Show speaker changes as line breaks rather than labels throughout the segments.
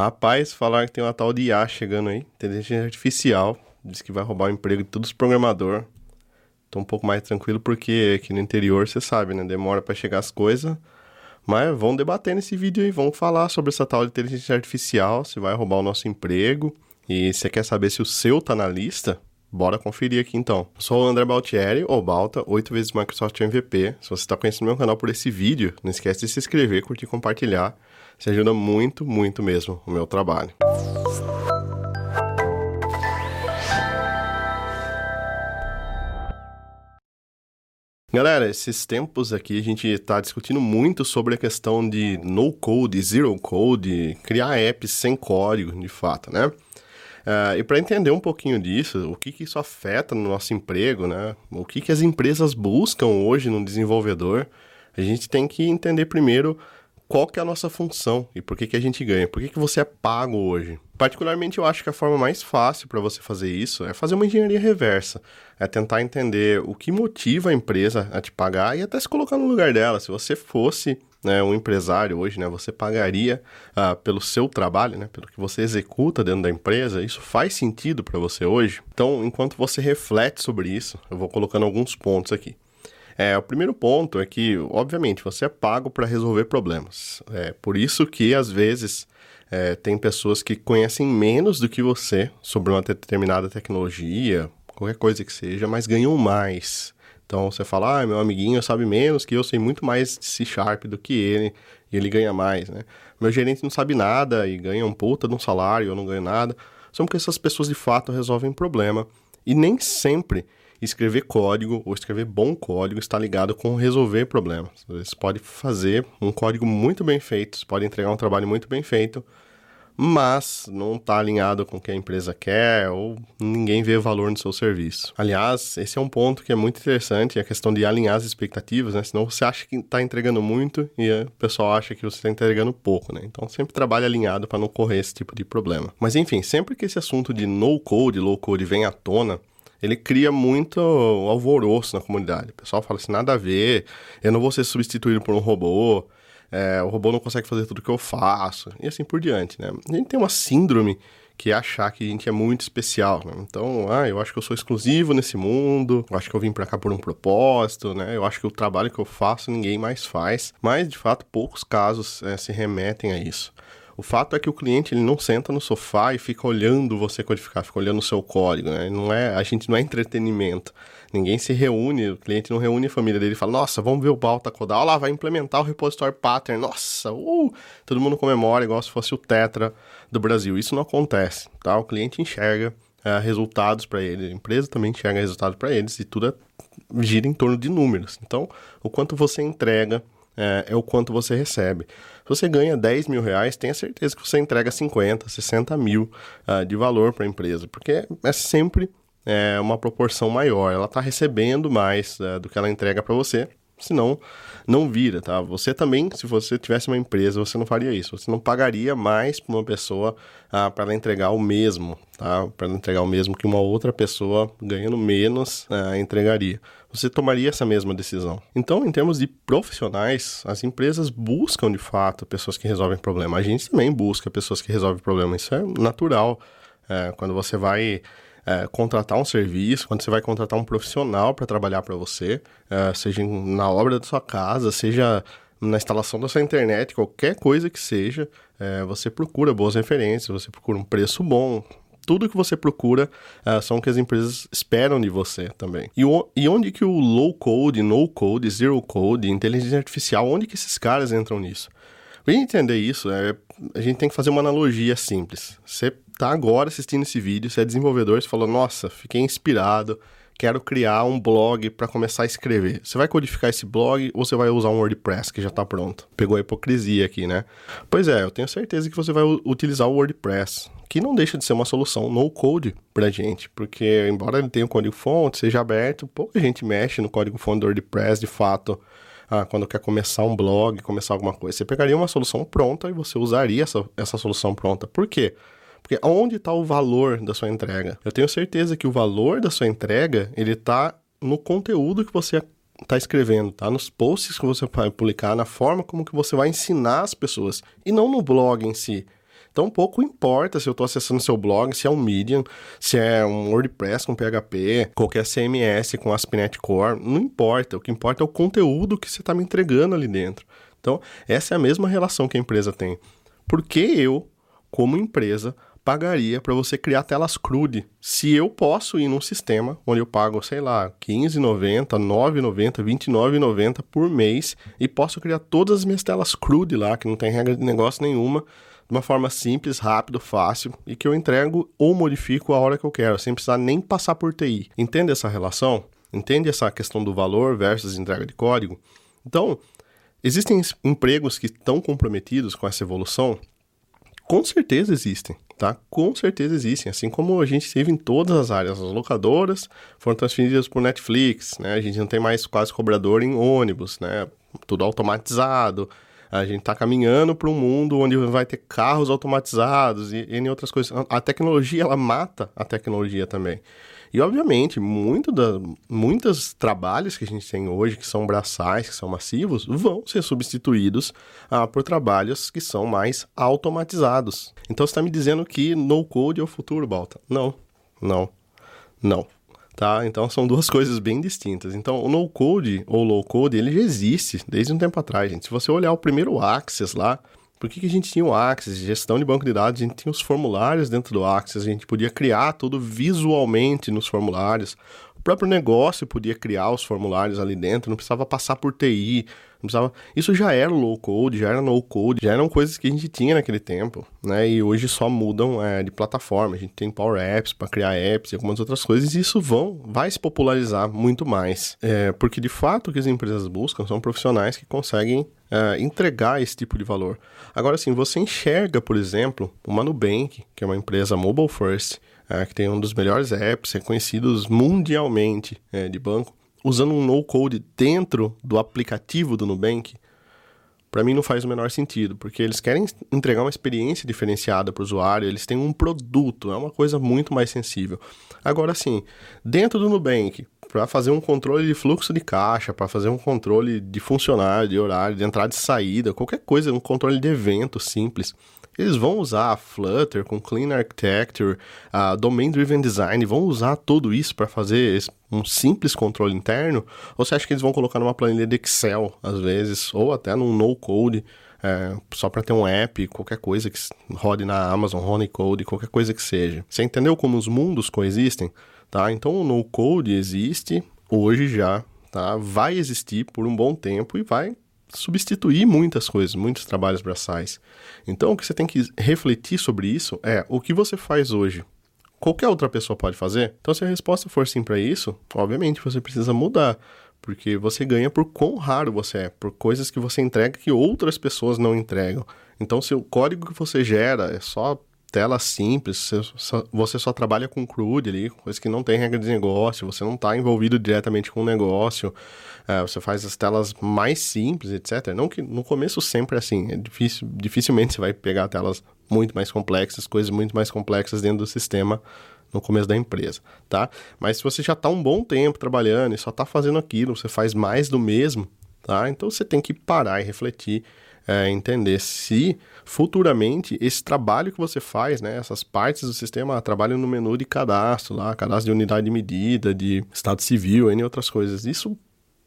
Rapaz, falar que tem uma tal de IA chegando aí, inteligência artificial, diz que vai roubar o emprego de todos os programadores. Tô um pouco mais tranquilo porque aqui no interior, você sabe, né? Demora para chegar as coisas. Mas vamos debater nesse vídeo aí, vamos falar sobre essa tal de inteligência artificial, se vai roubar o nosso emprego. E você quer saber se o seu tá na lista? Bora conferir aqui então. Eu sou o André Baltieri, ou Balta, 8 vezes Microsoft MVP. Se você está conhecendo meu canal por esse vídeo, não esquece de se inscrever, curtir e compartilhar. Isso ajuda muito, muito mesmo o meu trabalho. Galera, esses tempos aqui a gente está discutindo muito sobre a questão de no code, zero code, criar apps sem código, de fato, né? Uh, e para entender um pouquinho disso, o que, que isso afeta no nosso emprego, né? O que, que as empresas buscam hoje no desenvolvedor, a gente tem que entender primeiro qual que é a nossa função e por que, que a gente ganha, por que, que você é pago hoje. Particularmente, eu acho que a forma mais fácil para você fazer isso é fazer uma engenharia reversa, é tentar entender o que motiva a empresa a te pagar e até se colocar no lugar dela. Se você fosse né, um empresário hoje, né, você pagaria uh, pelo seu trabalho, né, pelo que você executa dentro da empresa, isso faz sentido para você hoje? Então, enquanto você reflete sobre isso, eu vou colocando alguns pontos aqui. É, o primeiro ponto é que, obviamente, você é pago para resolver problemas. É por isso que, às vezes, é, tem pessoas que conhecem menos do que você sobre uma determinada tecnologia, qualquer coisa que seja, mas ganham mais. Então você fala, ah, meu amiguinho sabe menos que eu sei muito mais de C Sharp do que ele, e ele ganha mais, né? Meu gerente não sabe nada e ganha um puta de um salário, eu não ganho nada. Só porque essas pessoas de fato resolvem problema. E nem sempre escrever código ou escrever bom código está ligado com resolver problemas. Você pode fazer um código muito bem feito, você pode entregar um trabalho muito bem feito, mas não está alinhado com o que a empresa quer ou ninguém vê valor no seu serviço. Aliás, esse é um ponto que é muito interessante, a questão de alinhar as expectativas, né? Senão você acha que está entregando muito e o pessoal acha que você está entregando pouco, né? Então sempre trabalhe alinhado para não correr esse tipo de problema. Mas enfim, sempre que esse assunto de no code, low code vem à tona, ele cria muito alvoroço na comunidade. O pessoal fala assim, nada a ver, eu não vou ser substituído por um robô, é, o robô não consegue fazer tudo que eu faço, e assim por diante, né? A gente tem uma síndrome que é achar que a gente é muito especial, né? Então, ah, eu acho que eu sou exclusivo nesse mundo, eu acho que eu vim para cá por um propósito, né? Eu acho que o trabalho que eu faço ninguém mais faz, mas de fato poucos casos é, se remetem a isso. O fato é que o cliente ele não senta no sofá e fica olhando você codificar, fica olhando o seu código, né? Não é, a gente não é entretenimento. Ninguém se reúne, o cliente não reúne a família dele e fala: "Nossa, vamos ver o Balta codar, olha lá, vai implementar o repositório pattern". Nossa, uh! todo mundo comemora igual se fosse o Tetra do Brasil. Isso não acontece, tá? O cliente enxerga uh, resultados para ele, a empresa também enxerga resultados para eles e tudo é, gira em torno de números. Então, o quanto você entrega é, é, o quanto você recebe. Se você ganha 10 mil reais, tenha certeza que você entrega 50, 60 mil uh, de valor para a empresa, porque é sempre é, uma proporção maior. Ela está recebendo mais uh, do que ela entrega para você senão não vira, tá? Você também, se você tivesse uma empresa, você não faria isso. Você não pagaria mais para uma pessoa ah, para ela entregar o mesmo, tá? Para entregar o mesmo que uma outra pessoa ganhando menos entregaria. Você tomaria essa mesma decisão. Então, em termos de profissionais, as empresas buscam de fato pessoas que resolvem problema. A gente também busca pessoas que resolvem problema. Isso é natural. É, quando você vai é, contratar um serviço, quando você vai contratar um profissional para trabalhar para você, é, seja na obra da sua casa, seja na instalação da sua internet, qualquer coisa que seja, é, você procura boas referências, você procura um preço bom. Tudo que você procura uh, são o que as empresas esperam de você também. E, o, e onde que o low code, no code, zero code, inteligência artificial, onde que esses caras entram nisso? Para entender isso, é, a gente tem que fazer uma analogia simples. Você está agora assistindo esse vídeo, você é desenvolvedor, você falou, nossa, fiquei inspirado, quero criar um blog para começar a escrever. Você vai codificar esse blog ou você vai usar um WordPress que já está pronto? Pegou a hipocrisia aqui, né? Pois é, eu tenho certeza que você vai utilizar o WordPress, que não deixa de ser uma solução no code para gente, porque embora ele tenha o código fonte, seja aberto, pouca gente mexe no código fonte do WordPress de fato ah, quando quer começar um blog, começar alguma coisa. Você pegaria uma solução pronta e você usaria essa, essa solução pronta. Por quê? Porque onde está o valor da sua entrega? Eu tenho certeza que o valor da sua entrega, ele está no conteúdo que você está escrevendo, tá? Nos posts que você vai publicar, na forma como que você vai ensinar as pessoas. E não no blog em si. Então, pouco importa se eu estou acessando seu blog, se é um Medium, se é um WordPress com PHP, qualquer CMS com ASP.NET Core, não importa. O que importa é o conteúdo que você está me entregando ali dentro. Então, essa é a mesma relação que a empresa tem. Por que eu, como empresa, pagaria para você criar telas CRUD. Se eu posso ir num sistema onde eu pago, sei lá, R$15,90, R$9,90, R$29,90 por mês e posso criar todas as minhas telas CRUD lá, que não tem regra de negócio nenhuma, de uma forma simples, rápido, fácil e que eu entrego ou modifico a hora que eu quero, sem precisar nem passar por TI. Entende essa relação? Entende essa questão do valor versus entrega de código? Então, existem empregos que estão comprometidos com essa evolução? Com certeza existem tá? Com certeza existem, assim como a gente teve em todas as áreas. As locadoras foram transferidas por Netflix, né? A gente não tem mais quase cobrador em ônibus, né? Tudo automatizado. A gente está caminhando para um mundo onde vai ter carros automatizados e, e outras coisas. A tecnologia, ela mata a tecnologia também. E, obviamente, muito da, muitos trabalhos que a gente tem hoje, que são braçais, que são massivos, vão ser substituídos ah, por trabalhos que são mais automatizados. Então, você está me dizendo que no-code é o futuro, Balta? Não, não, não. Tá? Então são duas coisas bem distintas. Então o no code ou low code ele já existe desde um tempo atrás, gente. Se você olhar o primeiro Access lá, por que, que a gente tinha o Access, gestão de banco de dados, a gente tinha os formulários dentro do Access, a gente podia criar tudo visualmente nos formulários. Próprio negócio podia criar os formulários ali dentro, não precisava passar por TI, não precisava... Isso já era low code, já era no code, já eram coisas que a gente tinha naquele tempo, né? E hoje só mudam é, de plataforma. A gente tem Power Apps para criar apps e algumas outras coisas, e isso vão, vai se popularizar muito mais. É, porque de fato o que as empresas buscam são profissionais que conseguem é, entregar esse tipo de valor. Agora, sim, você enxerga, por exemplo, uma Nubank, que é uma empresa mobile first, é, que tem um dos melhores apps reconhecidos mundialmente é, de banco, usando um no-code dentro do aplicativo do Nubank, para mim não faz o menor sentido, porque eles querem entregar uma experiência diferenciada para o usuário, eles têm um produto, é uma coisa muito mais sensível. Agora sim, dentro do Nubank, para fazer um controle de fluxo de caixa, para fazer um controle de funcionário, de horário, de entrada e saída, qualquer coisa, um controle de evento simples. Eles vão usar a Flutter com Clean Architecture, a Domain Driven Design, vão usar tudo isso para fazer um simples controle interno? Ou você acha que eles vão colocar numa planilha de Excel, às vezes, ou até num no-code, é, só para ter um app, qualquer coisa que rode na Amazon, Honeycode, qualquer coisa que seja. Você entendeu como os mundos coexistem? tá? Então o no code existe hoje já, tá? Vai existir por um bom tempo e vai substituir muitas coisas, muitos trabalhos braçais. Então o que você tem que refletir sobre isso é o que você faz hoje. Qualquer outra pessoa pode fazer? Então, se a resposta for sim para isso, obviamente você precisa mudar, porque você ganha por quão raro você é, por coisas que você entrega que outras pessoas não entregam. Então, se o código que você gera é só tela simples, você só, você só trabalha com CRUD ali, coisa que não tem regra de negócio, você não está envolvido diretamente com o negócio, é, você faz as telas mais simples, etc. Não que no começo sempre é assim, é difícil, dificilmente você vai pegar telas muito mais complexas, coisas muito mais complexas dentro do sistema no começo da empresa, tá? Mas se você já está um bom tempo trabalhando e só está fazendo aquilo, você faz mais do mesmo, tá? Então você tem que parar e refletir é, entender se futuramente esse trabalho que você faz, né, essas partes do sistema trabalham no menu de cadastro, lá, cadastro de unidade de medida, de estado civil, e outras coisas. Isso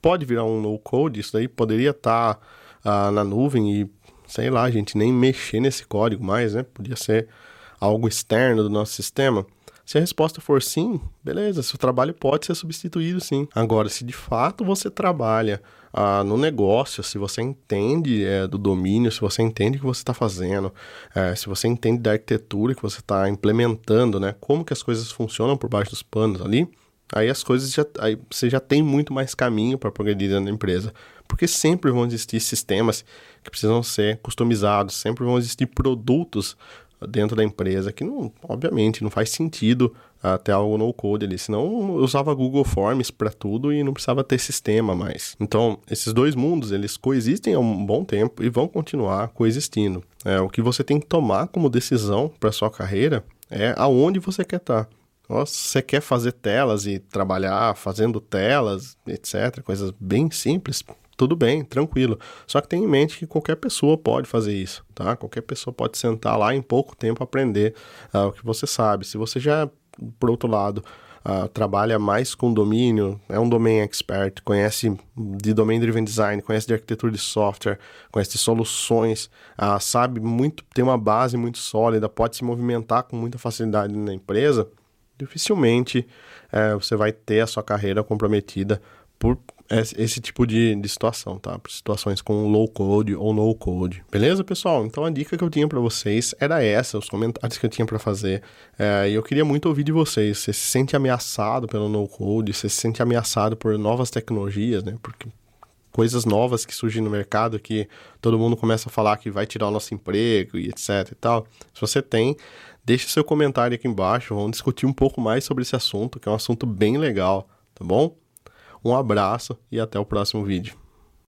pode virar um no-code, isso daí poderia estar tá, ah, na nuvem e, sei lá, a gente nem mexer nesse código mais, né? Podia ser algo externo do nosso sistema. Se a resposta for sim, beleza, seu trabalho pode ser substituído sim. Agora, se de fato você trabalha ah, no negócio, se você entende é, do domínio, se você entende o que você está fazendo, é, se você entende da arquitetura que você está implementando, né, como que as coisas funcionam por baixo dos panos ali, aí as coisas já, aí você já tem muito mais caminho para progredir dentro da empresa, porque sempre vão existir sistemas que precisam ser customizados, sempre vão existir produtos dentro da empresa, que não, obviamente não faz sentido até algo no code ali, senão eu usava Google Forms para tudo e não precisava ter sistema mais. Então, esses dois mundos, eles coexistem há um bom tempo e vão continuar coexistindo. É, o que você tem que tomar como decisão para sua carreira é aonde você quer estar. Tá. Você quer fazer telas e trabalhar fazendo telas, etc., coisas bem simples, tudo bem, tranquilo. Só que tenha em mente que qualquer pessoa pode fazer isso, tá? Qualquer pessoa pode sentar lá em pouco tempo aprender uh, o que você sabe. Se você já, por outro lado, uh, trabalha mais com domínio, é um domain expert, conhece de domain driven design, conhece de arquitetura de software, conhece de soluções, uh, sabe muito, tem uma base muito sólida, pode se movimentar com muita facilidade na empresa, dificilmente uh, você vai ter a sua carreira comprometida por esse tipo de, de situação, tá? Por situações com low code ou no code. Beleza, pessoal? Então a dica que eu tinha para vocês era essa, os comentários que eu tinha para fazer. É, e eu queria muito ouvir de vocês. Você se sente ameaçado pelo no code? Você se sente ameaçado por novas tecnologias, né? Porque coisas novas que surgem no mercado que todo mundo começa a falar que vai tirar o nosso emprego e etc e tal. Se você tem, deixe seu comentário aqui embaixo, vamos discutir um pouco mais sobre esse assunto, que é um assunto bem legal, tá bom? Um abraço e até o próximo vídeo.